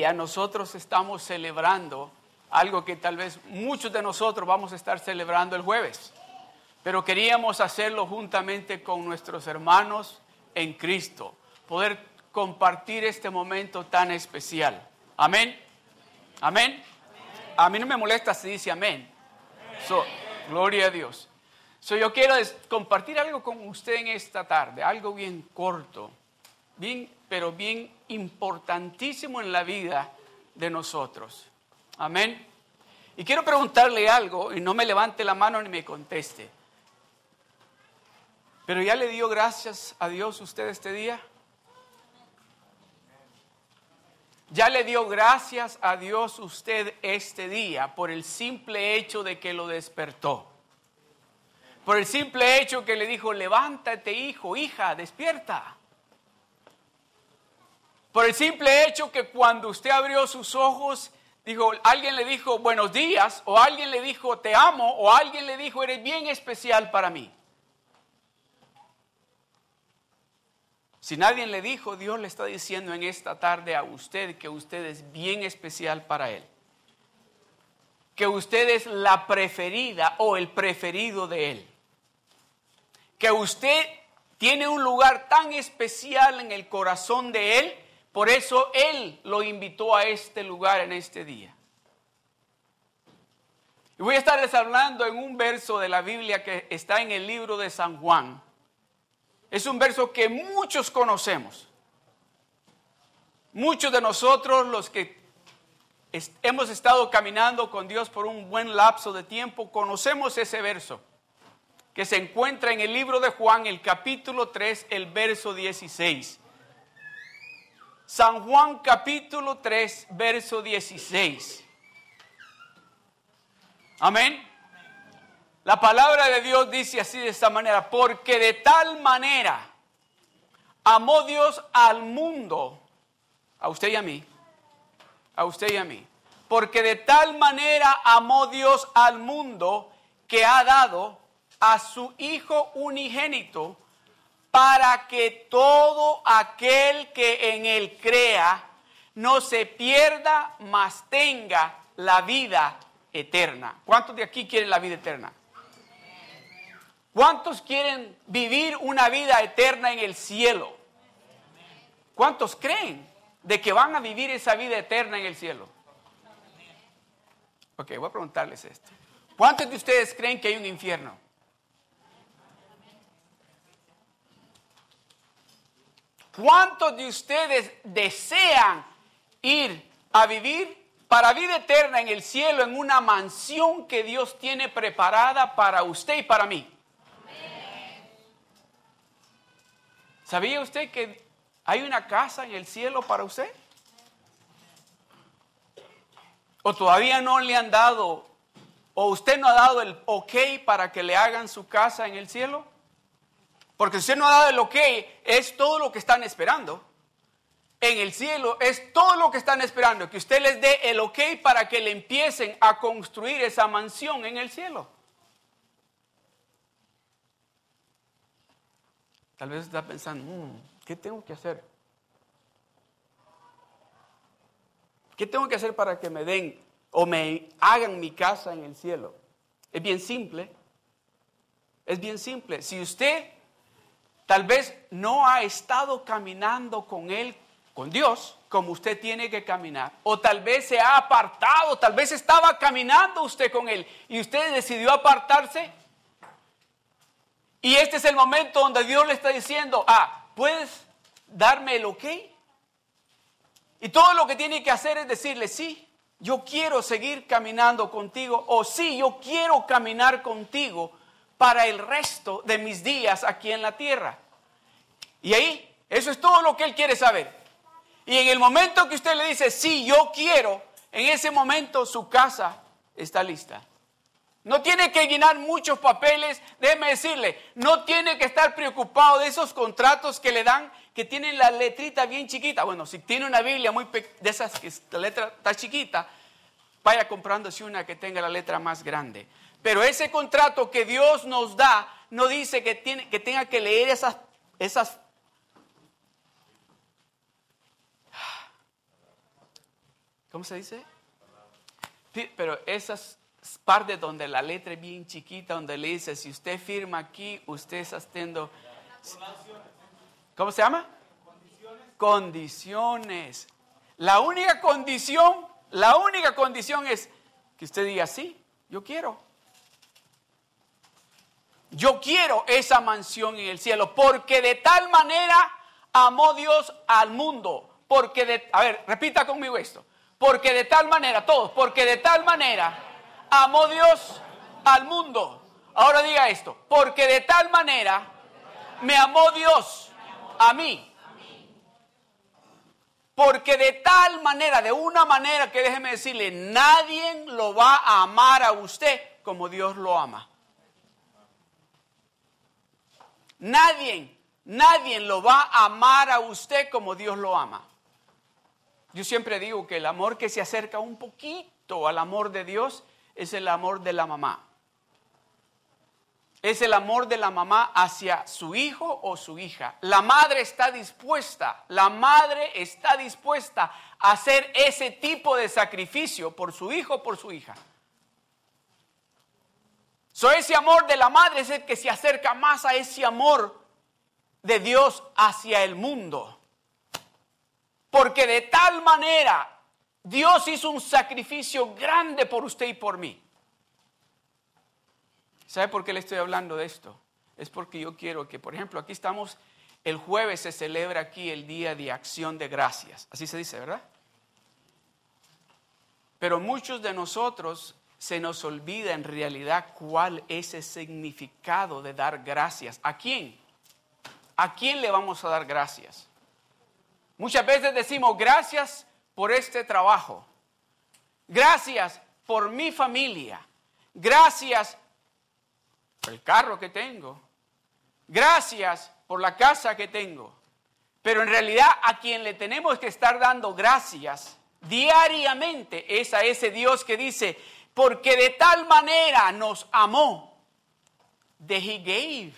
día nosotros estamos celebrando algo que tal vez muchos de nosotros vamos a estar celebrando el jueves, pero queríamos hacerlo juntamente con nuestros hermanos en Cristo, poder compartir este momento tan especial. Amén. Amén. A mí no me molesta si dice amén. gloria a Dios. So, yo quiero compartir algo con usted en esta tarde, algo bien corto, bien, pero bien importantísimo en la vida de nosotros. Amén. Y quiero preguntarle algo y no me levante la mano ni me conteste. Pero ya le dio gracias a Dios usted este día. Ya le dio gracias a Dios usted este día por el simple hecho de que lo despertó. Por el simple hecho que le dijo, levántate hijo, hija, despierta. Por el simple hecho que cuando usted abrió sus ojos, dijo, alguien le dijo buenos días, o alguien le dijo te amo, o alguien le dijo eres bien especial para mí. Si nadie le dijo, Dios le está diciendo en esta tarde a usted que usted es bien especial para Él. Que usted es la preferida o el preferido de Él. Que usted tiene un lugar tan especial en el corazón de Él, por eso Él lo invitó a este lugar en este día. Y voy a estarles hablando en un verso de la Biblia que está en el libro de San Juan es un verso que muchos conocemos. Muchos de nosotros, los que hemos estado caminando con Dios por un buen lapso de tiempo, conocemos ese verso que se encuentra en el libro de Juan, el capítulo 3, el verso 16. San Juan capítulo 3, verso 16. Amén. La palabra de Dios dice así de esta manera, porque de tal manera amó Dios al mundo, a usted y a mí, a usted y a mí, porque de tal manera amó Dios al mundo que ha dado a su Hijo unigénito para que todo aquel que en él crea no se pierda, mas tenga la vida eterna. ¿Cuántos de aquí quieren la vida eterna? ¿Cuántos quieren vivir una vida eterna en el cielo? ¿Cuántos creen de que van a vivir esa vida eterna en el cielo? Ok, voy a preguntarles esto. ¿Cuántos de ustedes creen que hay un infierno? ¿Cuántos de ustedes desean ir a vivir para vida eterna en el cielo, en una mansión que Dios tiene preparada para usted y para mí? ¿Sabía usted que hay una casa en el cielo para usted? ¿O todavía no le han dado, o usted no ha dado el ok para que le hagan su casa en el cielo? Porque usted no ha dado el ok, es todo lo que están esperando. En el cielo es todo lo que están esperando, que usted les dé el ok para que le empiecen a construir esa mansión en el cielo. Tal vez está pensando, mm, ¿qué tengo que hacer? ¿Qué tengo que hacer para que me den o me hagan mi casa en el cielo? Es bien simple. Es bien simple. Si usted tal vez no ha estado caminando con Él, con Dios, como usted tiene que caminar, o tal vez se ha apartado, tal vez estaba caminando usted con Él y usted decidió apartarse, y este es el momento donde Dios le está diciendo, ah, ¿puedes darme el ok? Y todo lo que tiene que hacer es decirle, sí, yo quiero seguir caminando contigo, o sí, yo quiero caminar contigo para el resto de mis días aquí en la tierra. Y ahí, eso es todo lo que Él quiere saber. Y en el momento que usted le dice, sí, yo quiero, en ese momento su casa está lista. No tiene que llenar muchos papeles, déjeme decirle, no tiene que estar preocupado de esos contratos que le dan, que tienen la letrita bien chiquita. Bueno, si tiene una Biblia muy de esas que la letra está chiquita, vaya comprándose una que tenga la letra más grande. Pero ese contrato que Dios nos da no dice que, tiene, que tenga que leer esas, esas ¿cómo se dice? Pero esas partes donde la letra es bien chiquita, donde le dice, si usted firma aquí, usted está haciendo... ¿Cómo se llama? Condiciones. Condiciones. La única condición, la única condición es que usted diga, sí, yo quiero. Yo quiero esa mansión en el cielo, porque de tal manera amó Dios al mundo. Porque de, a ver, repita conmigo esto. Porque de tal manera, todos, porque de tal manera amó Dios al mundo. Ahora diga esto, porque de tal manera me amó Dios a mí. Porque de tal manera, de una manera que déjeme decirle, nadie lo va a amar a usted como Dios lo ama. Nadie, nadie lo va a amar a usted como Dios lo ama. Yo siempre digo que el amor que se acerca un poquito al amor de Dios es el amor de la mamá. Es el amor de la mamá hacia su hijo o su hija. La madre está dispuesta, la madre está dispuesta a hacer ese tipo de sacrificio por su hijo o por su hija. So, ese amor de la madre es el que se acerca más a ese amor de Dios hacia el mundo. Porque de tal manera Dios hizo un sacrificio grande por usted y por mí. ¿Sabe por qué le estoy hablando de esto? Es porque yo quiero que, por ejemplo, aquí estamos, el jueves se celebra aquí el Día de Acción de Gracias. Así se dice, ¿verdad? Pero muchos de nosotros se nos olvida en realidad cuál es el significado de dar gracias. ¿A quién? ¿A quién le vamos a dar gracias? Muchas veces decimos gracias por este trabajo. Gracias por mi familia. Gracias por el carro que tengo. Gracias por la casa que tengo. Pero en realidad a quien le tenemos que estar dando gracias diariamente es a ese Dios que dice, porque de tal manera nos amó, de He gave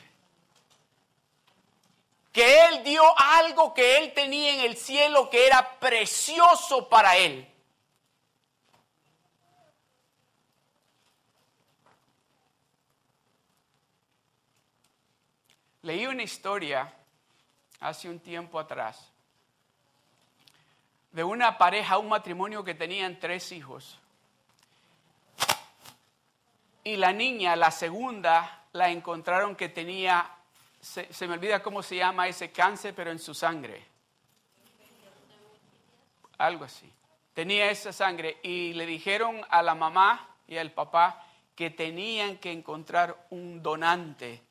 que Él dio algo que Él tenía en el cielo que era precioso para Él. Leí una historia hace un tiempo atrás de una pareja, un matrimonio que tenían tres hijos. Y la niña, la segunda, la encontraron que tenía se, me olvida cómo se llama ese cáncer, pero en su sangre. Algo así. Tenía esa sangre y le dijeron a la mamá y al papá que tenían que encontrar un donante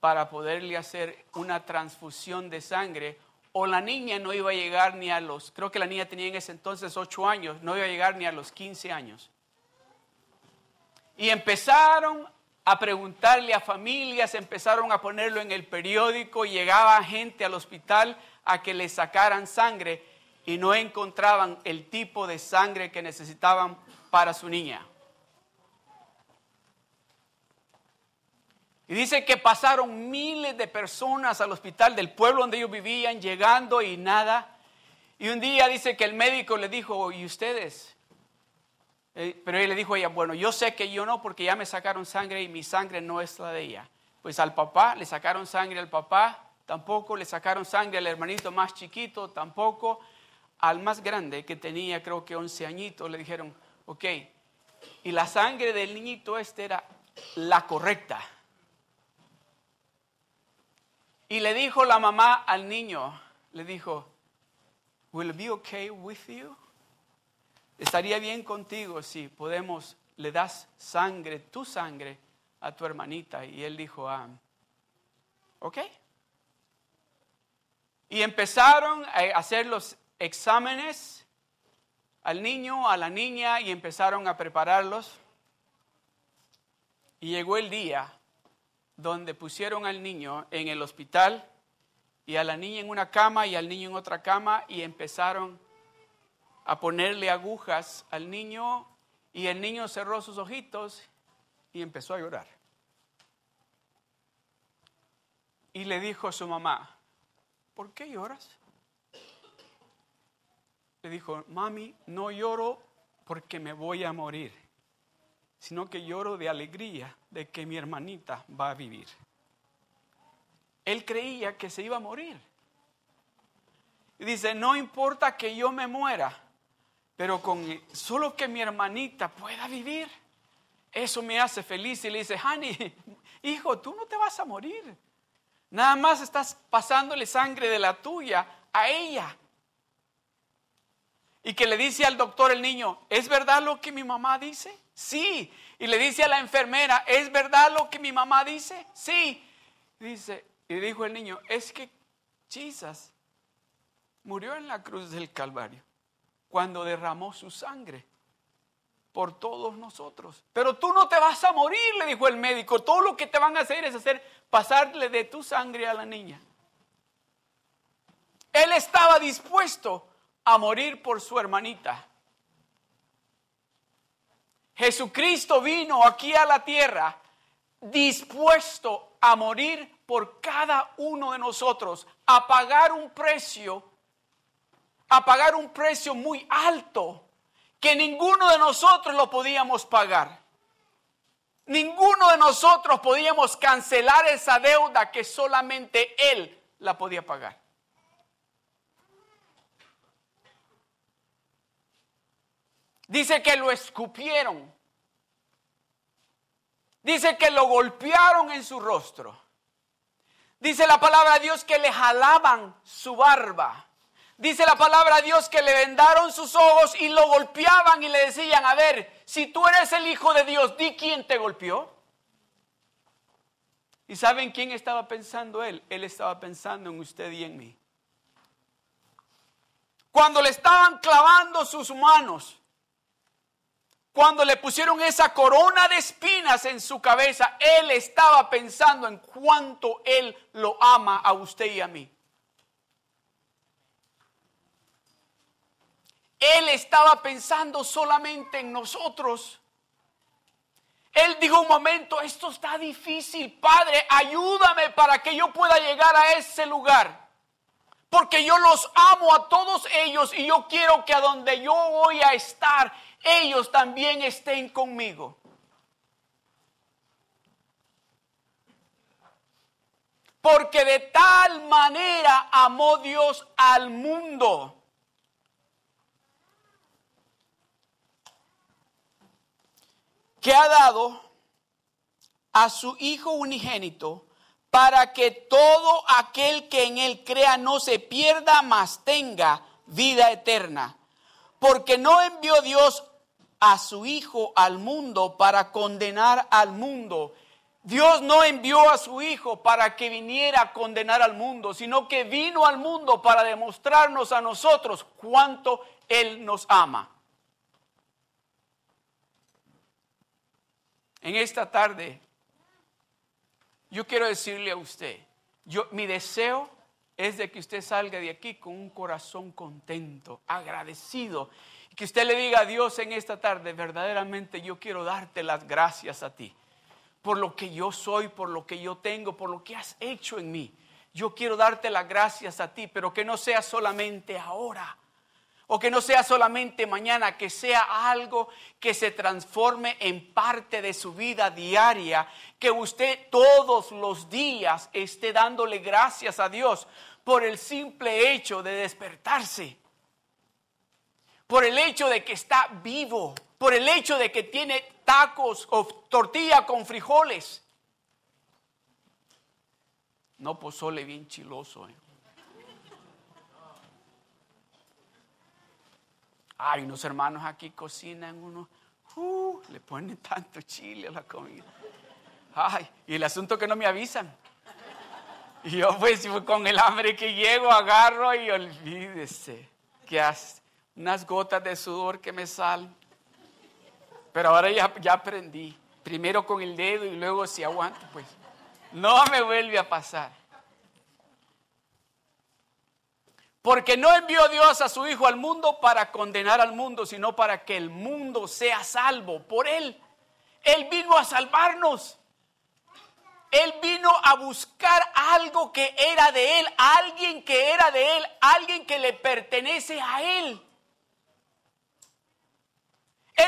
para poderle hacer una transfusión de sangre o la niña no iba a llegar ni a los, creo que la niña tenía en ese entonces 8 años, no iba a llegar ni a los 15 años. Y empezaron a preguntarle a familias, empezaron a ponerlo en el periódico, llegaba gente al hospital a que le sacaran sangre y no encontraban el tipo de sangre que necesitaban para su niña. Y dice que pasaron miles de personas al hospital del pueblo donde ellos vivían, llegando y nada. Y un día dice que el médico le dijo, ¿y ustedes? Eh, pero él le dijo a ella, bueno, yo sé que yo no porque ya me sacaron sangre y mi sangre no es la de ella. Pues al papá le sacaron sangre al papá, tampoco le sacaron sangre al hermanito más chiquito, tampoco. Al más grande que tenía creo que 11 añitos le dijeron, ok, y la sangre del niñito este era la correcta. Y le dijo la mamá al niño, le dijo, will it be okay with you? Estaría bien contigo si podemos, le das sangre, tu sangre, a tu hermanita. Y él dijo, ah, ok. Y empezaron a hacer los exámenes al niño, a la niña, y empezaron a prepararlos. Y llegó el día donde pusieron al niño en el hospital y a la niña en una cama y al niño en otra cama y empezaron a ponerle agujas al niño y el niño cerró sus ojitos y empezó a llorar. Y le dijo a su mamá, ¿por qué lloras? le dijo, mami, no lloro porque me voy a morir, sino que lloro de alegría de que mi hermanita va a vivir. Él creía que se iba a morir. Y dice, no importa que yo me muera, pero con solo que mi hermanita pueda vivir, eso me hace feliz. Y le dice, Honey, hijo, tú no te vas a morir. Nada más estás pasándole sangre de la tuya a ella. Y que le dice al doctor el niño, ¿es verdad lo que mi mamá dice? Sí. Y le dice a la enfermera, ¿es verdad lo que mi mamá dice? Sí. dice, y dijo el niño, es que Jesus murió en la cruz del Calvario cuando derramó su sangre por todos nosotros. Pero tú no te vas a morir, le dijo el médico. Todo lo que te van a hacer es hacer pasarle de tu sangre a la niña. Él estaba dispuesto a morir por su hermanita. Jesucristo vino aquí a la tierra dispuesto a morir por cada uno de nosotros, a pagar un precio, a pagar un precio muy alto que ninguno de nosotros lo podíamos pagar. Ninguno de nosotros podíamos cancelar esa deuda que solamente Él la podía pagar. Dice que lo escupieron. Dice que lo golpearon en su rostro. Dice la palabra de Dios que le jalaban su barba. Dice la palabra de Dios que le vendaron sus ojos y lo golpeaban y le decían, a ver, si tú eres el Hijo de Dios, di quién te golpeó. ¿Y saben quién estaba pensando él? Él estaba pensando en usted y en mí. Cuando le estaban clavando sus manos, cuando le pusieron esa corona de espinas en su cabeza, él estaba pensando en cuánto él lo ama a usted y a mí. Él estaba pensando solamente en nosotros. Él dijo un momento, esto está difícil, Padre, ayúdame para que yo pueda llegar a ese lugar. Porque yo los amo a todos ellos y yo quiero que a donde yo voy a estar, ellos también estén conmigo. Porque de tal manera amó Dios al mundo. Que ha dado a su Hijo unigénito para que todo aquel que en él crea no se pierda, mas tenga vida eterna. Porque no envió Dios a su Hijo al mundo para condenar al mundo. Dios no envió a su Hijo para que viniera a condenar al mundo, sino que vino al mundo para demostrarnos a nosotros cuánto Él nos ama. En esta tarde, yo quiero decirle a usted, yo, mi deseo es de que usted salga de aquí con un corazón contento, agradecido que usted le diga a Dios en esta tarde, verdaderamente yo quiero darte las gracias a ti por lo que yo soy, por lo que yo tengo, por lo que has hecho en mí. Yo quiero darte las gracias a ti, pero que no sea solamente ahora o que no sea solamente mañana, que sea algo que se transforme en parte de su vida diaria, que usted todos los días esté dándole gracias a Dios por el simple hecho de despertarse por el hecho de que está vivo, por el hecho de que tiene tacos o tortilla con frijoles. No pozole bien chiloso. ¿eh? Hay unos hermanos aquí cocinan uno, uh, le ponen tanto chile a la comida. Ay, y el asunto que no me avisan. Y yo pues con el hambre que llego agarro y olvídese. ¿Qué hace? unas gotas de sudor que me salen. Pero ahora ya, ya aprendí. Primero con el dedo y luego si aguanto, pues no me vuelve a pasar. Porque no envió Dios a su Hijo al mundo para condenar al mundo, sino para que el mundo sea salvo por Él. Él vino a salvarnos. Él vino a buscar algo que era de Él, alguien que era de Él, alguien que le pertenece a Él.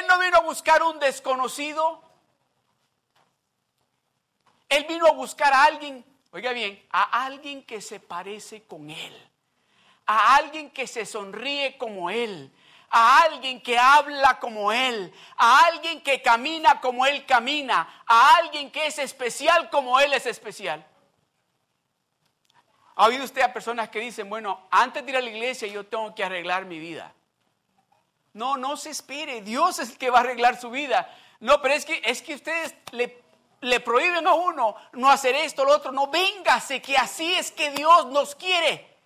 no vino a buscar un desconocido. Él vino a buscar a alguien, oiga bien, a alguien que se parece con Él, a alguien que se sonríe como Él, a alguien que habla como Él, a alguien que camina como Él camina, a alguien que es especial como Él es especial. ¿Ha oído usted a personas que dicen, bueno, antes de ir a la iglesia yo tengo que arreglar mi vida? No, no se espere, Dios es el que va a arreglar su vida. No, pero es que, es que ustedes le, le prohíben a uno no hacer esto, lo otro. No, véngase, que así es que Dios nos quiere.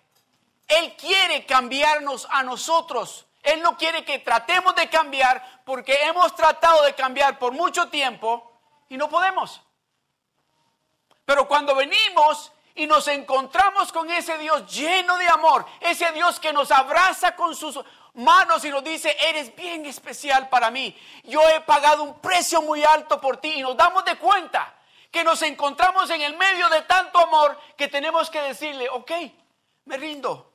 Él quiere cambiarnos a nosotros. Él no quiere que tratemos de cambiar porque hemos tratado de cambiar por mucho tiempo y no podemos. Pero cuando venimos y nos encontramos con ese Dios lleno de amor, ese Dios que nos abraza con sus manos y nos dice, eres bien especial para mí, yo he pagado un precio muy alto por ti y nos damos de cuenta que nos encontramos en el medio de tanto amor que tenemos que decirle, ok, me rindo.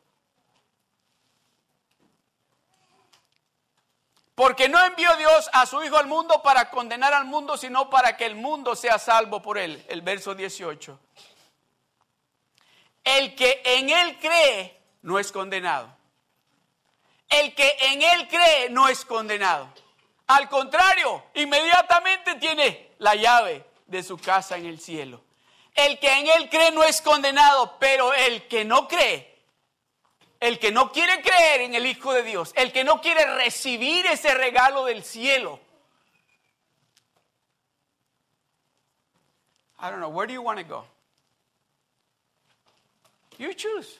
Porque no envió Dios a su Hijo al mundo para condenar al mundo, sino para que el mundo sea salvo por él. El verso 18. El que en Él cree no es condenado. El que en Él cree no es condenado. Al contrario, inmediatamente tiene la llave de su casa en el cielo. El que en Él cree no es condenado, pero el que no cree, el que no quiere creer en el Hijo de Dios, el que no quiere recibir ese regalo del cielo. I don't know, where do you want to go? You choose.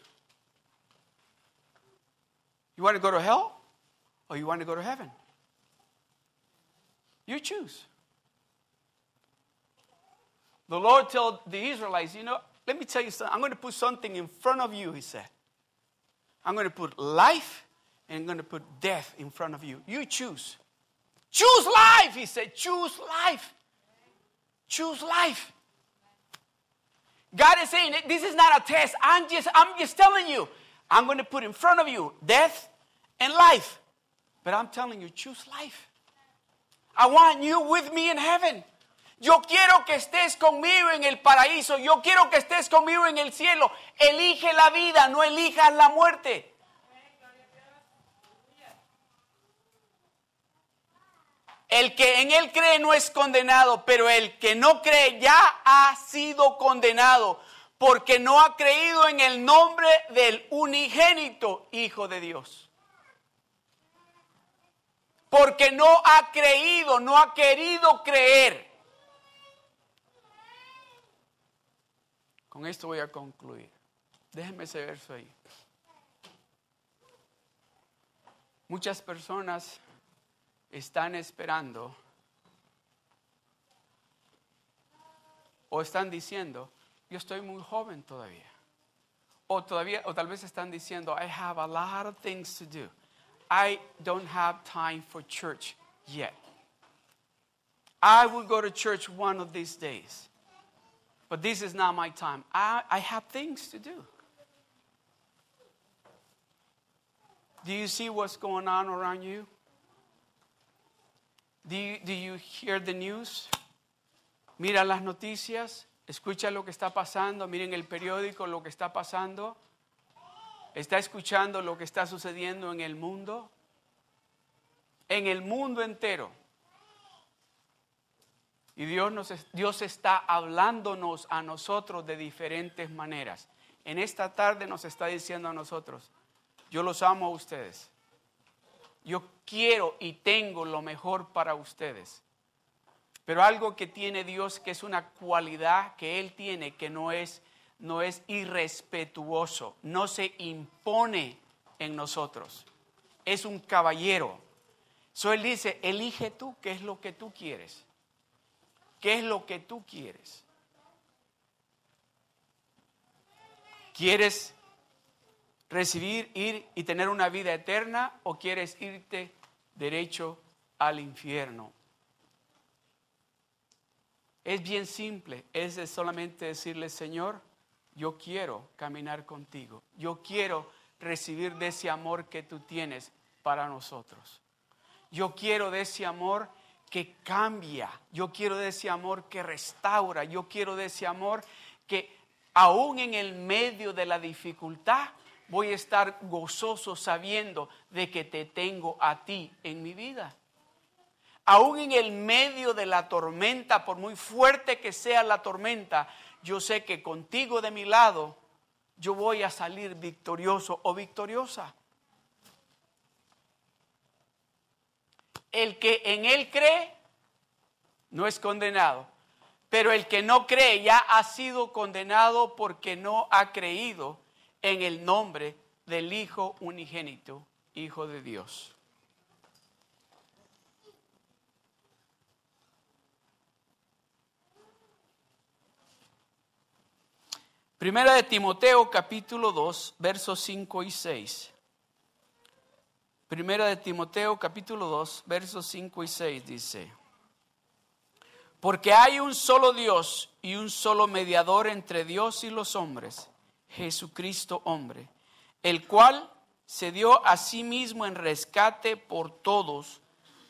You want to go to hell or you want to go to heaven? You choose. The Lord told the Israelites, you know, let me tell you something. I'm going to put something in front of you, he said. I'm going to put life and I'm going to put death in front of you. You choose. Choose life, he said. Choose life. Choose life. God is saying, this is not a test. I'm just, I'm just telling you. I'm going to put in front of you death and life. But I'm telling you, choose life. I want you with me in heaven. Yo quiero que estés conmigo en el paraíso. Yo quiero que estés conmigo en el cielo. Elige la vida, no elijas la muerte. El que en él cree no es condenado, pero el que no cree ya ha sido condenado porque no ha creído en el nombre del unigénito Hijo de Dios. Porque no ha creído, no ha querido creer. Con esto voy a concluir. Déjenme ese verso ahí. Muchas personas están esperando o están diciendo, yo estoy muy joven todavía. O todavía o tal vez están diciendo, I have a lot of things to do. I don't have time for church yet. I will go to church one of these days. But this is not my time. I, I have things to do. Do you see what's going on around you? Do you, do you hear the news? Mira las noticias, escucha lo que está pasando, miren el periódico, lo que está pasando. ¿Está escuchando lo que está sucediendo en el mundo? En el mundo entero. Y Dios, nos, Dios está hablándonos a nosotros de diferentes maneras. En esta tarde nos está diciendo a nosotros, yo los amo a ustedes. Yo quiero y tengo lo mejor para ustedes. Pero algo que tiene Dios, que es una cualidad que Él tiene, que no es, no es irrespetuoso, no se impone en nosotros. Es un caballero. So Él dice, elige tú qué es lo que tú quieres. ¿Qué es lo que tú quieres? ¿Quieres recibir, ir y tener una vida eterna o quieres irte derecho al infierno? Es bien simple, es solamente decirle, Señor, yo quiero caminar contigo, yo quiero recibir de ese amor que tú tienes para nosotros. Yo quiero de ese amor que cambia. Yo quiero de ese amor que restaura. Yo quiero de ese amor que aún en el medio de la dificultad voy a estar gozoso sabiendo de que te tengo a ti en mi vida. Aún en el medio de la tormenta, por muy fuerte que sea la tormenta, yo sé que contigo de mi lado yo voy a salir victorioso o victoriosa. El que en él cree no es condenado, pero el que no cree ya ha sido condenado porque no ha creído en el nombre del Hijo unigénito, Hijo de Dios. Primera de Timoteo capítulo 2, versos 5 y 6. Primera de Timoteo capítulo 2, versos 5 y 6 dice, porque hay un solo Dios y un solo mediador entre Dios y los hombres, Jesucristo hombre, el cual se dio a sí mismo en rescate por todos,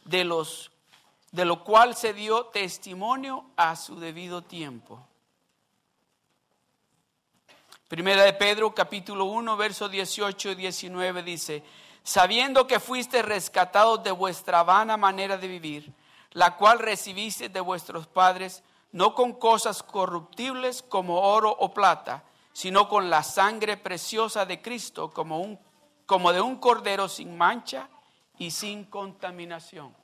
de los de lo cual se dio testimonio a su debido tiempo. Primera de Pedro capítulo 1 versos 18 y 19 dice, sabiendo que fuiste rescatados de vuestra vana manera de vivir, la cual recibiste de vuestros padres, no con cosas corruptibles como oro o plata, sino con la sangre preciosa de Cristo, como, un, como de un cordero sin mancha y sin contaminación.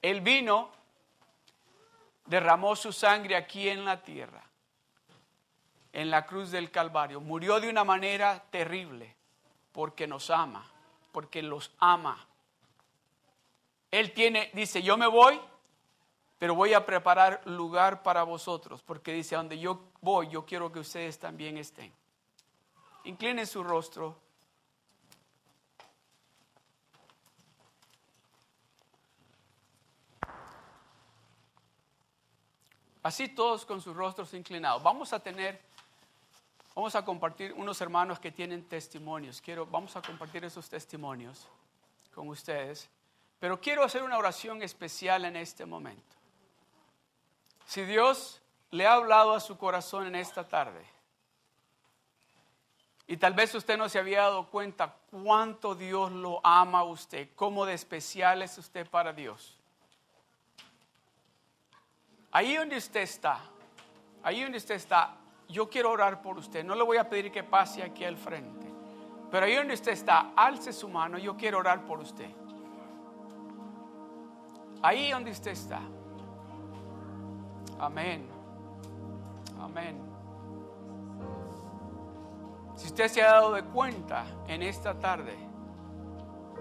El vino derramó su sangre aquí en la tierra en la cruz del Calvario. Murió de una manera terrible porque nos ama, porque los ama. Él tiene, dice, yo me voy, pero voy a preparar lugar para vosotros, porque dice, donde yo voy, yo quiero que ustedes también estén. Inclinen su rostro. Así todos con sus rostros inclinados. Vamos a tener Vamos a compartir unos hermanos que tienen testimonios. Quiero, vamos a compartir esos testimonios con ustedes. Pero quiero hacer una oración especial en este momento. Si Dios le ha hablado a su corazón en esta tarde, y tal vez usted no se había dado cuenta cuánto Dios lo ama a usted, cómo de especial es usted para Dios. Ahí donde usted está, ahí donde usted está, yo quiero orar por usted. No le voy a pedir que pase aquí al frente. Pero ahí donde usted está, alce su mano. Yo quiero orar por usted. Ahí donde usted está. Amén. Amén. Si usted se ha dado de cuenta en esta tarde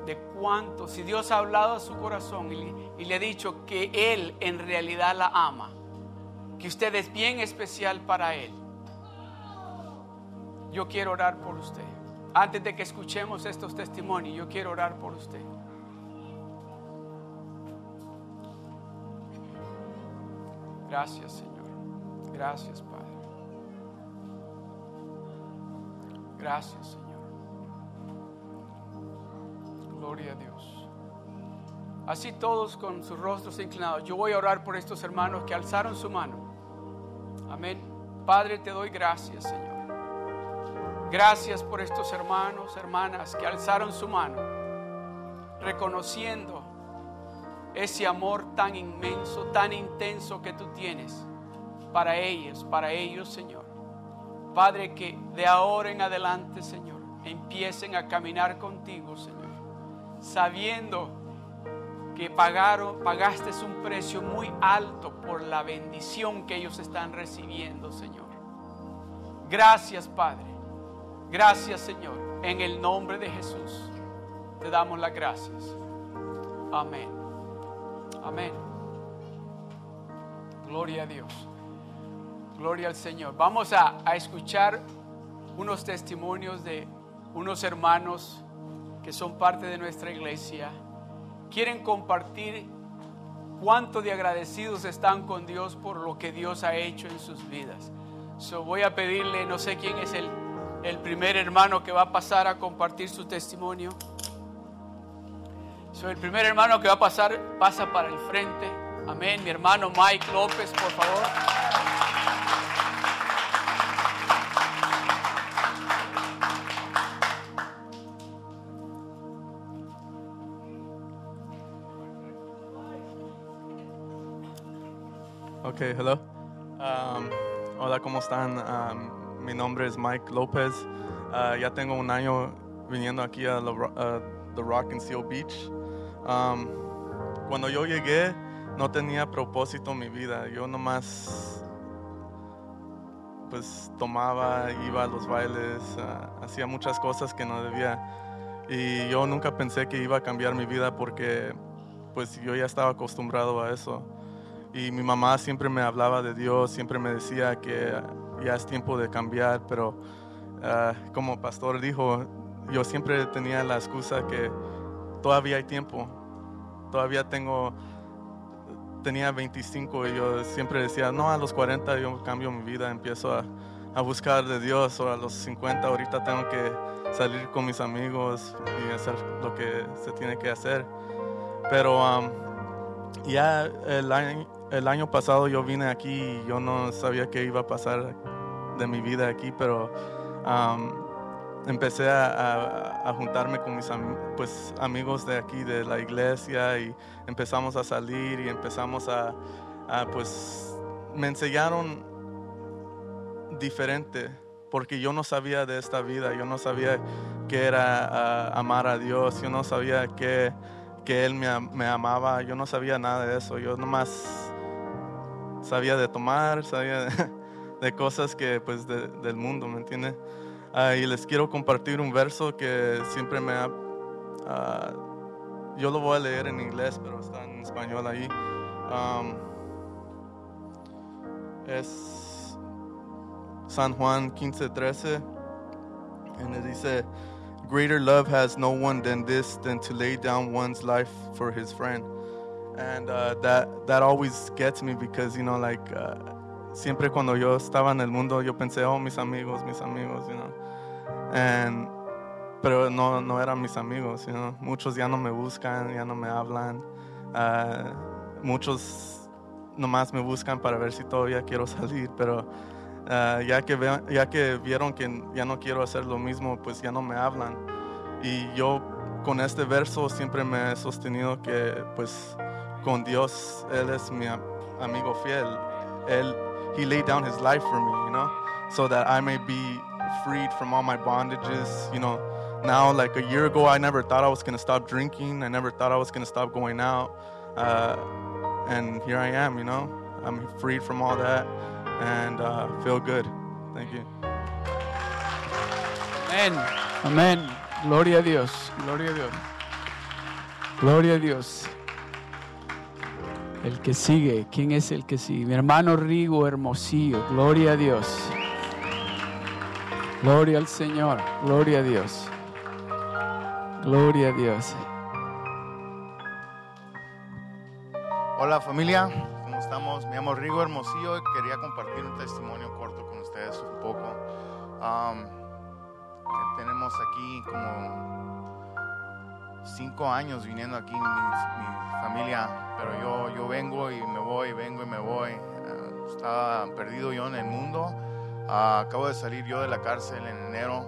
de cuánto, si Dios ha hablado a su corazón y, y le ha dicho que Él en realidad la ama, que usted es bien especial para Él yo quiero orar por usted. Antes de que escuchemos estos testimonios, yo quiero orar por usted. Gracias, Señor. Gracias, Padre. Gracias, Señor. Gloria a Dios. Así todos con sus rostros inclinados. Yo voy a orar por estos hermanos que alzaron su mano. Amén. Padre, te doy gracias, Señor. Gracias por estos hermanos, hermanas que alzaron su mano, reconociendo ese amor tan inmenso, tan intenso que tú tienes para ellos, para ellos, Señor. Padre, que de ahora en adelante, Señor, empiecen a caminar contigo, Señor, sabiendo que pagaron, pagaste un precio muy alto por la bendición que ellos están recibiendo, Señor. Gracias, Padre. Gracias Señor. En el nombre de Jesús te damos las gracias. Amén. Amén. Gloria a Dios. Gloria al Señor. Vamos a, a escuchar unos testimonios de unos hermanos que son parte de nuestra iglesia. Quieren compartir cuánto de agradecidos están con Dios por lo que Dios ha hecho en sus vidas. So, voy a pedirle, no sé quién es el el primer hermano que va a pasar a compartir su testimonio. So, el primer hermano que va a pasar pasa para el frente. Amén. Mi hermano Mike López, por favor. Ok, hello. Um, hola, ¿cómo están? Um, mi nombre es Mike López. Uh, ya tengo un año viniendo aquí a, la The Rock and Seal Beach. Um, cuando yo llegué, no tenía propósito en mi vida. Yo nomás, pues, tomaba, iba a los bailes, uh, hacía muchas cosas que no debía. Y yo nunca pensé que iba a cambiar mi vida porque, pues, yo ya estaba acostumbrado a eso. Y mi mamá siempre me hablaba de Dios, siempre me decía que ya es tiempo de cambiar, pero ah, como pastor dijo, yo siempre tenía la excusa que todavía hay tiempo, todavía tengo, tenía 25 y yo siempre decía, no, a los 40 yo cambio mi vida, empiezo a, a buscar de Dios, o a los 50 ahorita tengo que salir con mis amigos y hacer lo que se tiene que hacer. Pero... um, ya el año, el año pasado yo vine aquí y yo no sabía qué iba a pasar de mi vida aquí, pero um, empecé a, juntarme con mis am- pues, amigos de aquí, de la iglesia, y empezamos a salir y empezamos a, pues, me enseñaron diferente, porque yo no sabía de esta vida, yo no sabía qué era amar a Dios, yo no sabía qué que Él me amaba, yo no sabía nada de eso, yo nomás sabía de tomar, sabía de, cosas que pues de- del mundo, ¿me entiende? Ah, y les quiero compartir un verso que siempre me ha... ah, yo lo voy a leer en inglés, pero está en español ahí. Um, es San Juan 15, 13. And it dice, Greater love has no one than this, than to lay down one's life for his friend. And uh, that, that always gets me because, you know, like, uh, siempre cuando yo estaba en el mundo, yo pensé, oh, mis amigos, mis amigos, you know. And, pero no, no eran mis amigos, you know. Muchos ya no me buscan, ya no me hablan. Uh, muchos nomás me buscan para ver si todavía quiero salir, pero Ah, ya, que vea- ya que vieron que ya no quiero hacer lo mismo, pues ya no me hablan. Y yo con este verso siempre me he sostenido que pues con Dios Él es mi amigo fiel. Él, He laid down His life for me, you know, so that I may be freed from all my bondages, you know. Now, like a year ago, I never thought I was going to stop drinking. I never thought I was going to stop going out. Uh, and here I am, you know. I'm freed from all that and uh, feel good. Thank you. Amén. Amén. Gloria a Dios. Gloria a Dios. Gloria a Dios. El que sigue. ¿Quién es el que sigue? Mi hermano Rigo Hermosillo. Gloria a Dios. Gloria al Señor. Gloria a Dios. Gloria a Dios. Hola familia, ¿cómo estamos? Me llamo Rigo Hermosillo y quería compartir un testimonio corto con ustedes un poco. Tenemos aquí como cinco años viniendo aquí mi familia, pero yo, yo vengo y me voy, vengo y me voy. Ah, estaba perdido yo en el mundo. Ah, acabo de salir yo de la cárcel en enero.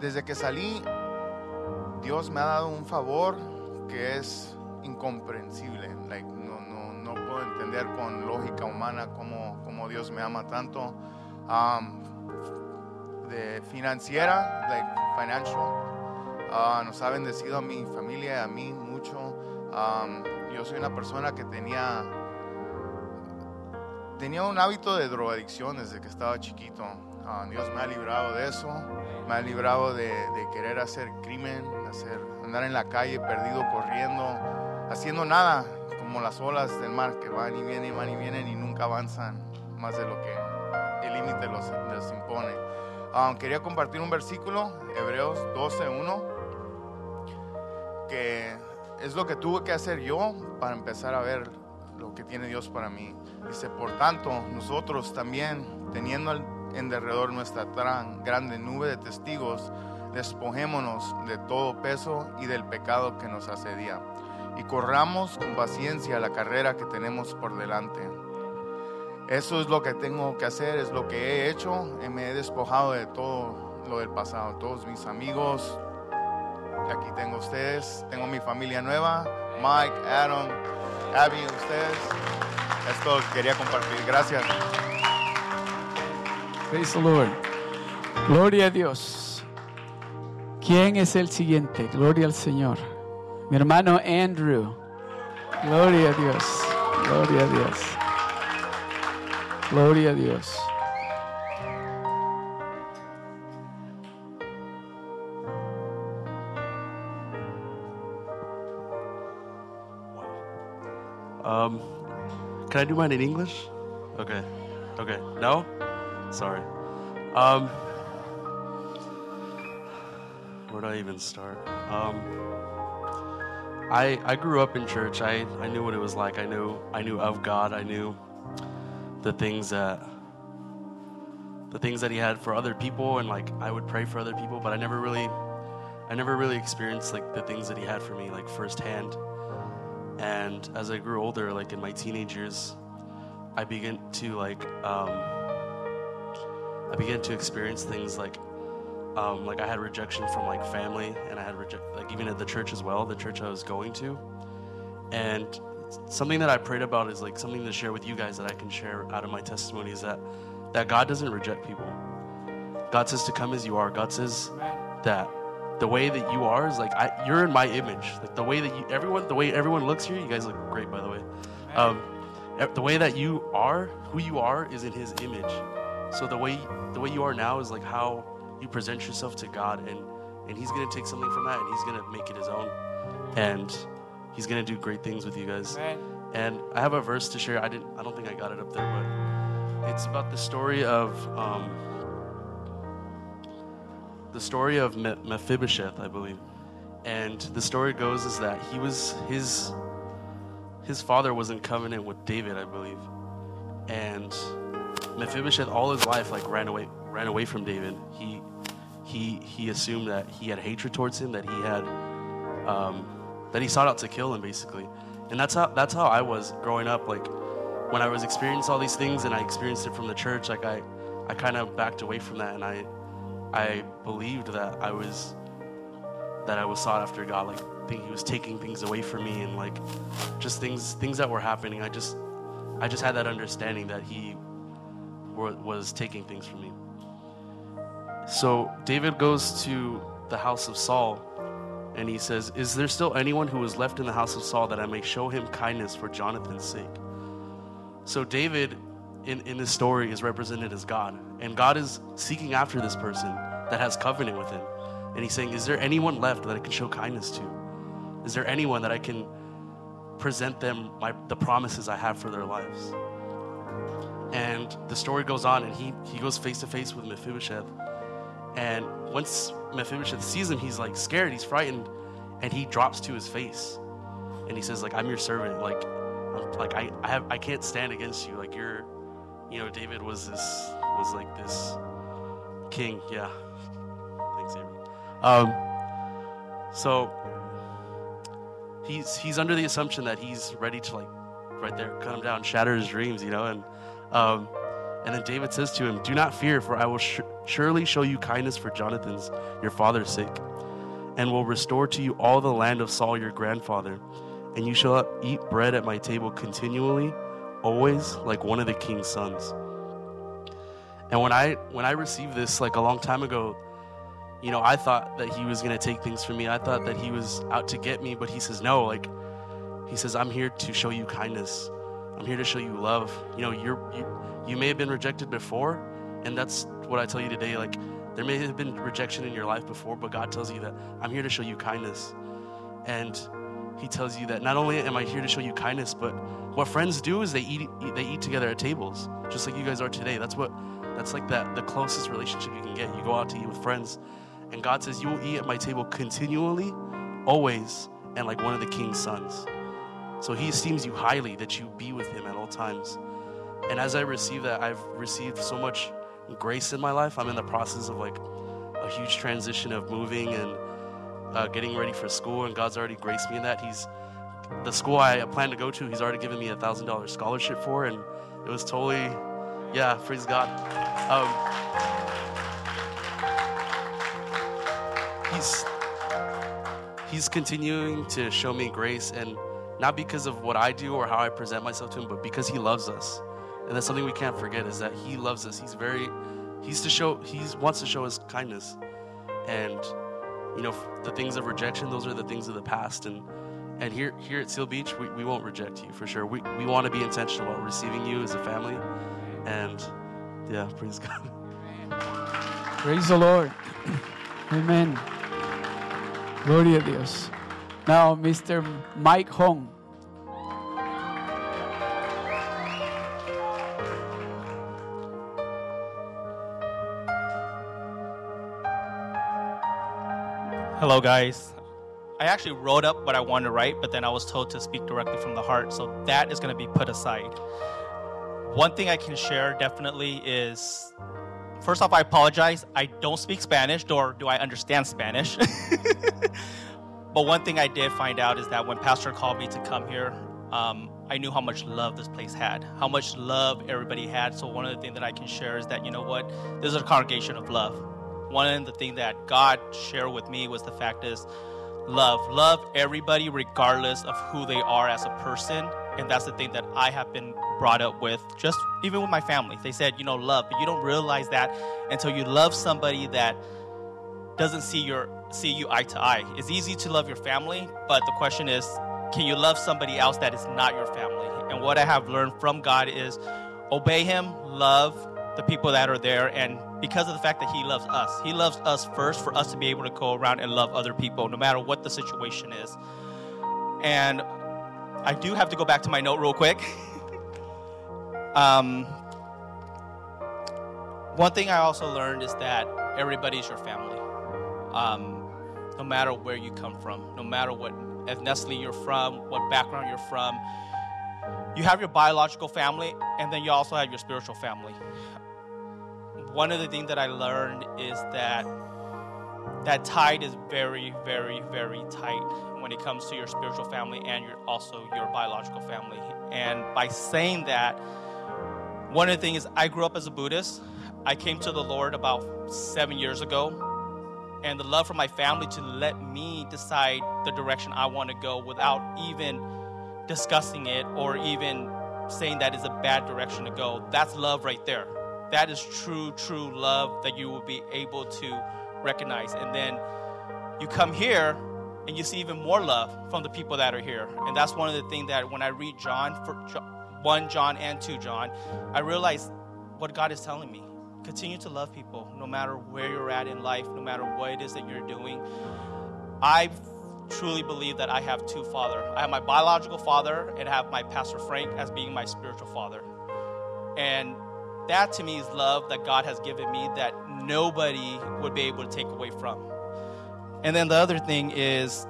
Desde que salí, Dios me ha dado un favor que es incomprensible. Like, no, no, no puedo entender con lógica humana cómo, cómo Dios me ama tanto. Um, de financiera, like financial, ah, nos ha bendecido a mi familia y a mí mucho. Um, yo soy una persona que tenía tenía un hábito de drogadicción desde que estaba chiquito. Ah, Dios me ha librado de eso, me ha librado de, de querer hacer crimen, hacer, andar en la calle perdido, corriendo, haciendo nada, como las olas del mar que van y vienen, van y vienen y nunca avanzan más de lo que el límite los, les impone. Ah, quería compartir un versículo, Hebreos 12.1, que es lo que tuve que hacer yo para empezar a ver lo que tiene Dios para mí. Dice, por tanto, nosotros también, teniendo en derredor nuestra tan grande nube de testigos, despojémonos de todo peso y del pecado que nos asedia y corramos con paciencia la carrera que tenemos por delante. Eso es lo que tengo que hacer, es lo que he hecho. y Me he despojado de todo lo del pasado, todos mis amigos. Aquí tengo ustedes, tengo mi familia nueva, Mike, Adam, Abby, ustedes. Es todo lo que quería compartir. Gracias. Praise the Lord. Gloria a Dios. ¿Quién es el siguiente? Gloria al Señor. Mi hermano Andrew. Gloria a Dios. Gloria a Dios. Gloria a Dios. Can I do mine in English? Okay. Okay. No? Sorry. Um, where do I even start? Um, I I grew up in church. I, I knew what it was like. I knew I knew of God. I knew the things that the things that he had for other people and like I would pray for other people, but I never really I never really experienced like the things that he had for me like firsthand. And as I grew older, like in my teenage years, I began to like um, I began to experience things like um, like I had rejection from like family, and I had like even at the church as well, the church I was going to, and something that I prayed about is like something to share with you guys that I can share out of my testimony is that that God doesn't reject people. God says to come as you are. God says that the way that you are is like I, you're in my image. Like the way that you everyone the way everyone looks here. You guys look great by the way. Um, the way that you are, who you are, is in His image. So the way the way you are now is like how you present yourself to God, and and He's gonna take something from that, and He's gonna make it His own, and He's gonna do great things with you guys. And I have a verse to share. I didn't. I don't think I got it up there, but it's about the story of um, the story of Mephibosheth, I believe. And the story goes is that he was his his father was in covenant with David, I believe. And Mephibosheth all his life like ran away ran away from David. He he he assumed that he had hatred towards him, that he had um, that he sought out to kill him basically. And that's how that's how I was growing up. Like when I was experiencing all these things and I experienced it from the church, like I I kind of backed away from that and I I believed that I was that I was sought after God. Like He was taking things away from me and like just things things that were happening. I just I just had that understanding that He wa- was taking things from me. So David goes to the house of Saul and he says, Is there still anyone who is left in the house of Saul that I may show him kindness for Jonathan's sake? So David in, in this story is represented as God. And God is seeking after this person that has covenant with him. And he's saying, Is there anyone left that I can show kindness to? Is there anyone that I can present them my, the promises I have for their lives? And the story goes on, and he, he goes face to face with Mephibosheth. And once Mephibosheth sees him, he's like scared, he's frightened, and he drops to his face. And he says, like, I'm your servant. Like, I'm, like I, I have I can't stand against you. Like you're you know, David was this was like this king, yeah. Um so he's he's under the assumption that he's ready to like right there cut him down, shatter his dreams, you know, and um and then David says to him, "Do not fear, for I will sh- surely show you kindness for Jonathan's, your father's sake, and will restore to you all the land of Saul your grandfather, and you shall eat bread at my table continually, always like one of the king's sons." And when I when I received this like a long time ago, you know, I thought that he was going to take things from me. I thought that he was out to get me, but he says no, like he says I'm here to show you kindness. I'm here to show you love. You know, you're you, you may have been rejected before, and that's what I tell you today. Like there may have been rejection in your life before, but God tells you that I'm here to show you kindness. And he tells you that not only am I here to show you kindness, but what friends do is they eat they eat together at tables, just like you guys are today. That's what that's like that the closest relationship you can get. You go out to eat with friends, and God says you will eat at my table continually, always, and like one of the king's sons. So he esteems you highly that you be with him at all times. And as I receive that, I've received so much grace in my life. I'm in the process of like a huge transition of moving and uh, getting ready for school, and God's already graced me in that. He's the school I plan to go to. He's already given me a thousand dollar scholarship for, and it was totally, yeah, praise God. Um, he's he's continuing to show me grace, and not because of what I do or how I present myself to him, but because he loves us, and that's something we can't forget is that he loves us. He's very, he's to show, he wants to show us kindness, and you know the things of rejection. Those are the things of the past, and and here here at Seal Beach, we, we won't reject you for sure. We we want to be intentional about receiving you as a family, and yeah, praise God. Praise the Lord. Amen. Gloria a Dios. Now, Mr. Mike Hong. Hello, guys. I actually wrote up what I wanted to write, but then I was told to speak directly from the heart, so that is going to be put aside. One thing I can share definitely is first off, I apologize. I don't speak Spanish, nor do I understand Spanish. but one thing I did find out is that when Pastor called me to come here, um, I knew how much love this place had, how much love everybody had. So, one of the things that I can share is that, you know what, this is a congregation of love. One of the things that God shared with me was the fact is love. Love everybody regardless of who they are as a person. And that's the thing that I have been brought up with, just even with my family. They said, you know, love, but you don't realize that until you love somebody that doesn't see your see you eye to eye. It's easy to love your family, but the question is, can you love somebody else that is not your family? And what I have learned from God is obey him, love the people that are there and because of the fact that he loves us. He loves us first for us to be able to go around and love other people no matter what the situation is. And I do have to go back to my note real quick. um, one thing I also learned is that everybody's your family. Um, no matter where you come from, no matter what ethnicity you're from, what background you're from, you have your biological family, and then you also have your spiritual family. One of the things that I learned is that that tide is very, very, very tight when it comes to your spiritual family and your, also your biological family. And by saying that, one of the things is I grew up as a Buddhist. I came to the Lord about seven years ago, and the love for my family to let me decide the direction I want to go without even discussing it or even saying that is a bad direction to go. That's love right there. That is true, true love that you will be able to recognize. And then you come here and you see even more love from the people that are here. And that's one of the things that when I read John, for 1 John and 2 John, I realize what God is telling me. Continue to love people no matter where you're at in life, no matter what it is that you're doing. I truly believe that I have two fathers. I have my biological father and I have my Pastor Frank as being my spiritual father. And that to me is love that God has given me that nobody would be able to take away from. And then the other thing is,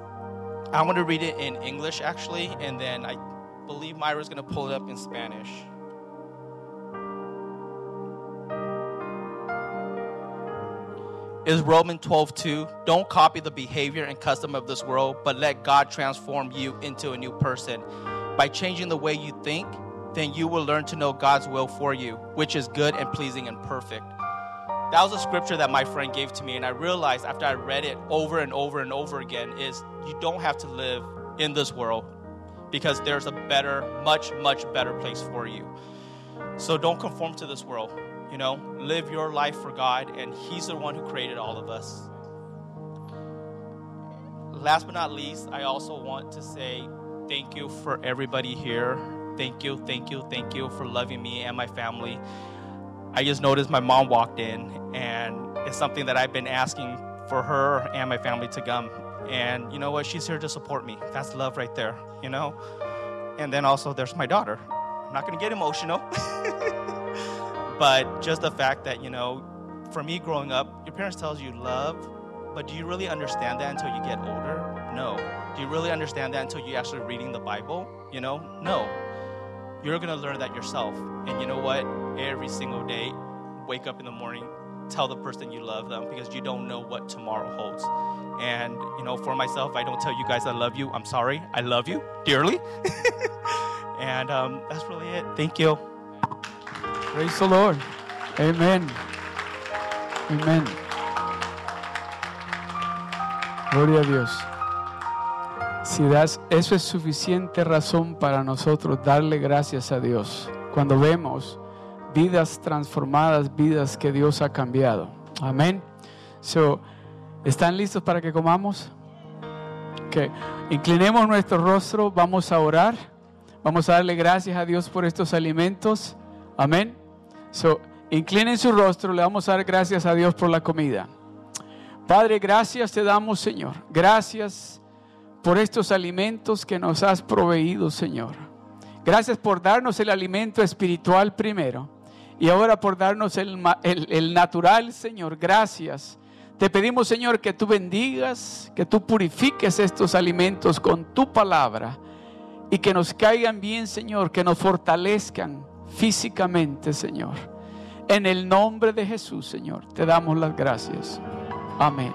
I want to read it in English actually, and then I believe Myra's going to pull it up in Spanish. Is Romans 12 2. Don't copy the behavior and custom of this world, but let God transform you into a new person. By changing the way you think, then you will learn to know God's will for you, which is good and pleasing and perfect. That was a scripture that my friend gave to me, and I realized after I read it over and over and over again is you don't have to live in this world because there's a better, much, much better place for you. So don't conform to this world. You know, live your life for God, and He's the one who created all of us. Last but not least, I also want to say thank you for everybody here. Thank you, thank you, thank you for loving me and my family. I just noticed my mom walked in, and it's something that I've been asking for her and my family to come. And you know what? She's here to support me. That's love right there, you know? And then also, there's my daughter. I'm not going to get emotional. but just the fact that, you know, for me growing up, your parents tells you love, but do you really understand that until you get older? No. Do you really understand that until you're actually reading the Bible? You know? No. You're going to learn that yourself. And you know what? Every single day, wake up in the morning, tell the person you love them because you don't know what tomorrow holds. And, you know, for myself, I don't tell you guys I love you. I'm sorry. I love you dearly. and um, that's really it. Thank you. Praise the Lord. Amen. Amen. Gloria a Dios. Si das, eso es suficiente razón para nosotros darle gracias a Dios. Cuando vemos vidas transformadas, vidas que Dios ha cambiado. Amén. So, ¿Están listos para que comamos? Que inclinemos nuestro rostro, vamos a orar. Vamos a darle gracias a Dios por estos alimentos. Amén. So, inclinen su rostro, le vamos a dar gracias a Dios por la comida. Padre, gracias te damos, Señor. Gracias por estos alimentos que nos has proveído, Señor. Gracias por darnos el alimento espiritual primero y ahora por darnos el, el natural, Señor. Gracias. Te pedimos, Señor, que tú bendigas, que tú purifiques estos alimentos con tu palabra y que nos caigan bien, Señor, que nos fortalezcan físicamente, Señor. En el nombre de Jesús, Señor, te damos las gracias. Amén.